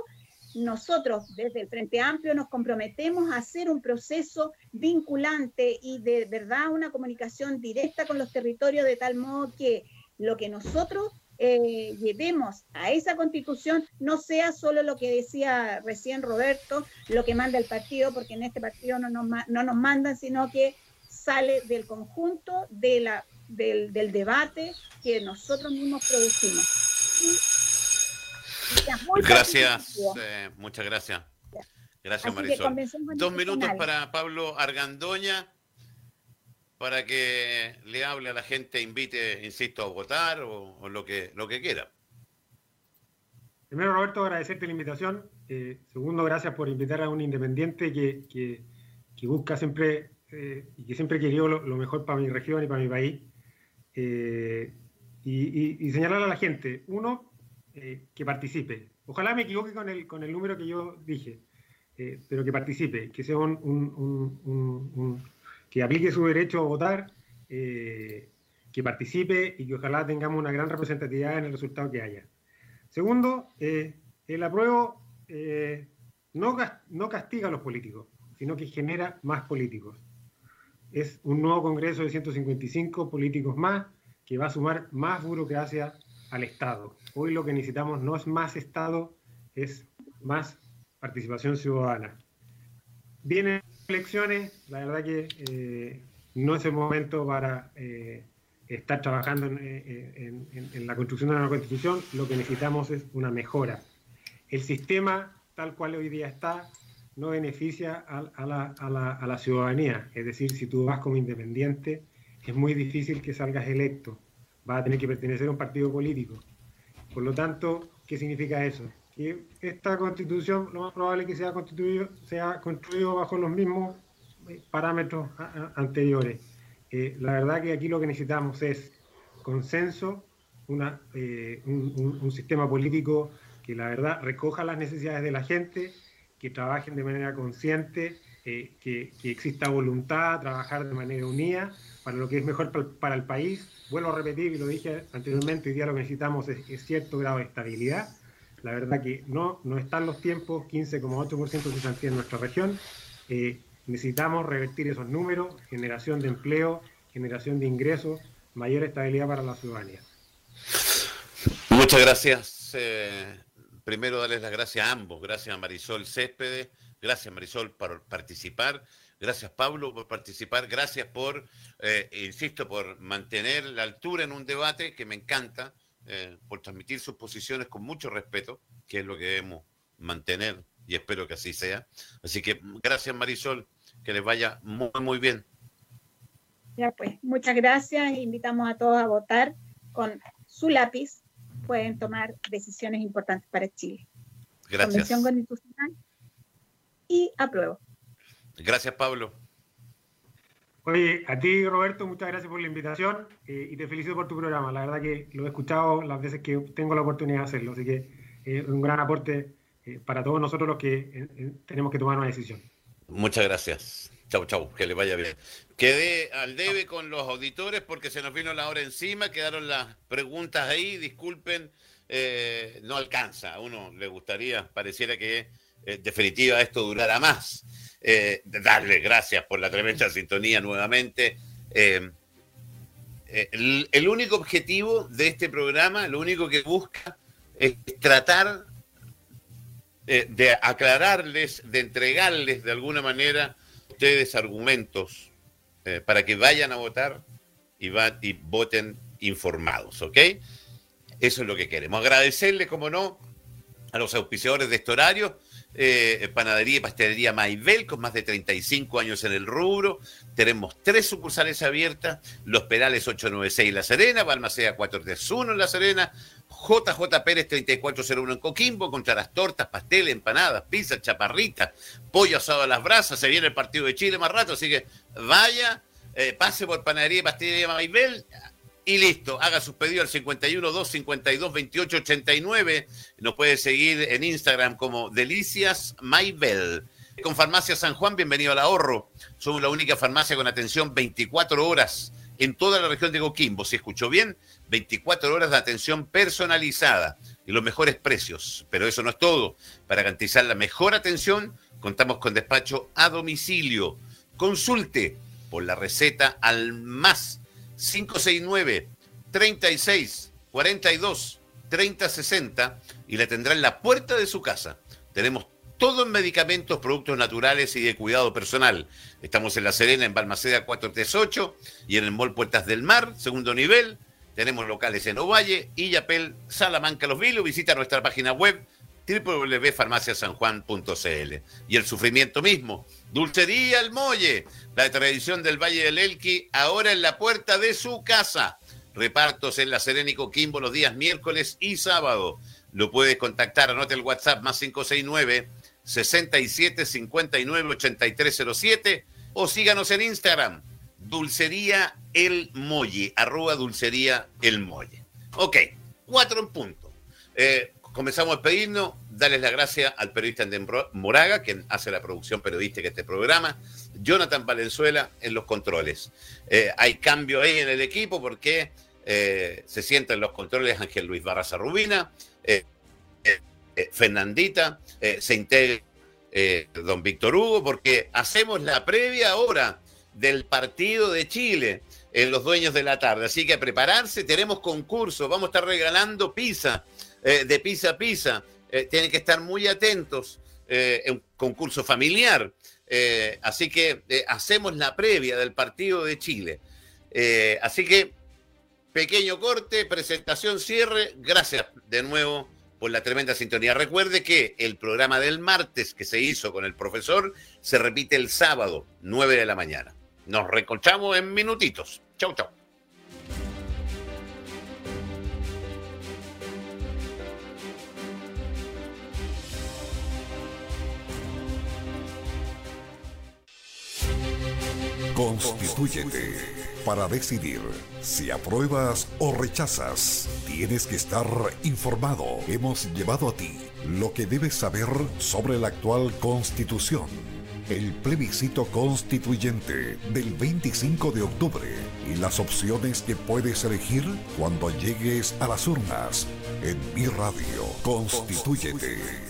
nosotros desde el Frente Amplio nos comprometemos a hacer un proceso vinculante y de verdad una comunicación directa con los territorios de tal modo que lo que nosotros eh, llevemos a esa constitución no sea solo lo que decía recién Roberto, lo que manda el partido, porque en este partido no nos, no nos mandan, sino que sale del conjunto de la, del, del debate que nosotros mismos producimos. Gracias, eh, muchas gracias. Gracias, Marisol. Dos minutos para Pablo Argandoña para que le hable a la gente, invite, insisto, a votar o, lo, que, lo que quiera. Primero, Roberto, agradecerte la invitación. Eh, segundo, gracias por invitar a un independiente que, que, busca siempre eh, y que siempre querido lo, lo, mejor para mi región y para mi país. Y, y, señalar a la gente, uno, eh, que participe. Ojalá me equivoque con el, con el número que yo dije, eh, pero que participe, que sea un, que aplique su derecho a votar, eh, que participe y que ojalá tengamos una gran representatividad en el resultado que haya. Segundo, el apruebo no, no castiga a los políticos, sino que genera más políticos. Es un nuevo Congreso de 155 políticos más que va a sumar más burocracia al Estado. Hoy lo que necesitamos no es más Estado, es más participación ciudadana. Vienen elecciones, la verdad que eh, no es el momento para eh, estar trabajando eh, en, la construcción de una constitución, lo que necesitamos es una mejora. El sistema tal cual hoy día está no beneficia a, la, ciudadanía, es decir, si tú vas como independiente, es muy difícil que salgas electo va a tener que pertenecer a un partido político. Por lo tanto, ¿qué significa eso? Que esta constitución lo más probable es que sea, constituido, sea construido bajo los mismos parámetros anteriores. Eh, la verdad que aquí lo que necesitamos es consenso, eh, un, sistema político que la verdad recoja las necesidades de la gente, que trabajen de manera consciente, que, que, exista voluntad, trabajar de manera unida para lo que es mejor para el país. Vuelvo a repetir, y lo dije anteriormente, hoy día lo que necesitamos es, cierto grado de estabilidad. La verdad que no, no están los tiempos, 15,8% de cesantía en nuestra región. Eh, necesitamos revertir esos números, generación de empleo, generación de ingresos, mayor estabilidad para la ciudadanía. Muchas gracias. Eh, primero darles las gracias a ambos. Gracias a Marisol Céspedes. Gracias Marisol por participar. Gracias Pablo por participar, gracias por, eh, insisto, por mantener la altura en un debate que me encanta, eh, por transmitir sus posiciones con mucho respeto, que es lo que debemos mantener y espero que así sea. Así que gracias Marisol, que les vaya muy, muy bien. Ya pues, muchas gracias. Invitamos a todos a votar con su lápiz. Pueden tomar decisiones importantes para Chile. Gracias. Convención Constitucional y apruebo. Gracias, Pablo. Oye, a ti, Roberto, muchas gracias por la invitación eh, y te felicito por tu programa. La verdad que lo he escuchado las veces que tengo la oportunidad de hacerlo, así que es eh, un gran aporte eh, para todos nosotros los que tenemos que tomar una decisión. Muchas gracias. Chau, chau, que le vaya bien. Quedé al debe con los auditores porque se nos vino la hora encima, quedaron las preguntas ahí, disculpen, no alcanza. A uno le gustaría, pareciera que en definitiva esto durara más. Eh, darle gracias por la tremenda sintonía nuevamente. Eh, eh, el, único objetivo de este programa, lo único que busca es tratar de aclararles, de entregarles de alguna manera ustedes argumentos para que vayan a votar y, y voten informados, ¿ok? Eso es lo que queremos. Agradecerle, como no, a los auspiciadores de este horario eh, panadería y pastelería Maibel, con más de 35 años en el rubro. Tenemos tres sucursales abiertas, Los Perales 896 La Serena, Balmacea 431 en La Serena, JJ Pérez 3401 en Coquimbo, contra las tortas, pasteles, empanadas, pizza, chaparritas, pollo asado a las brasas. Se viene el partido de Chile más rato, así que vaya, eh, pase por panadería y pastelería Maibel y listo, haga sus pedidos al 51 2 52 28 89. Nos puede seguir en Instagram como Delicias Maybell. con Farmacia San Juan, bienvenido al ahorro. Somos la única farmacia con atención 24 horas en toda la región de Coquimbo. Si escuchó bien, 24 horas de atención personalizada y los mejores precios. Pero eso no es todo. Para garantizar la mejor atención, contamos con despacho a domicilio. Consulte por la receta al más 569 36 42 30 60 y la tendrá en la puerta de su casa. Tenemos todo en medicamentos, productos naturales y de cuidado personal. Estamos en La Serena, en Balmaceda 438 y en el Mall Puertas del Mar, segundo nivel. Tenemos locales en Ovalle, Illapel, Salamanca, Los Vilos. Visita nuestra página web www.farmaciasanjuan.cl. Y el sufrimiento mismo. Dulcería El Molle, la tradición del Valle del Elqui, ahora en la puerta de su casa. Repartos en La Serena y Coquimbo los días miércoles y sábado. Lo puedes contactar, anote el WhatsApp más 569 67 59 8307 o síganos en Instagram, Dulcería El Molle, arroba Dulcería El Molle. Ok, cuatro en punto. Eh, comenzamos a pedirnos, darles la gracias al periodista Andén Moraga, quien hace la producción periodística de este programa, Jonathan Valenzuela en los controles. Eh, hay cambio ahí en el equipo porque eh, se sienta en los controles Ángel Luis Barraza Rubina, Fernandita, se integra don Víctor Hugo, porque hacemos la previa ahora del partido de Chile en los dueños de la tarde. Así que a prepararse, tenemos concurso, vamos a estar regalando pizza, eh, de pizza a pizza. Eh, tienen que estar muy atentos, eh, en un concurso familiar. así que hacemos la previa del partido de Chile. así que, pequeño corte, presentación, cierre. Gracias de nuevo por la tremenda sintonía. Recuerde que el programa del martes que se hizo con el profesor se repite el sábado, 9 de la mañana. Nos reconchamos en minutitos. Chau, chau. Constituyete para decidir si apruebas o rechazas. Tienes que estar informado. Hemos llevado a ti lo que debes saber sobre la actual constitución. El plebiscito constituyente del 25 de octubre y las opciones que puedes elegir cuando llegues a las urnas en mi radio. Constituyete.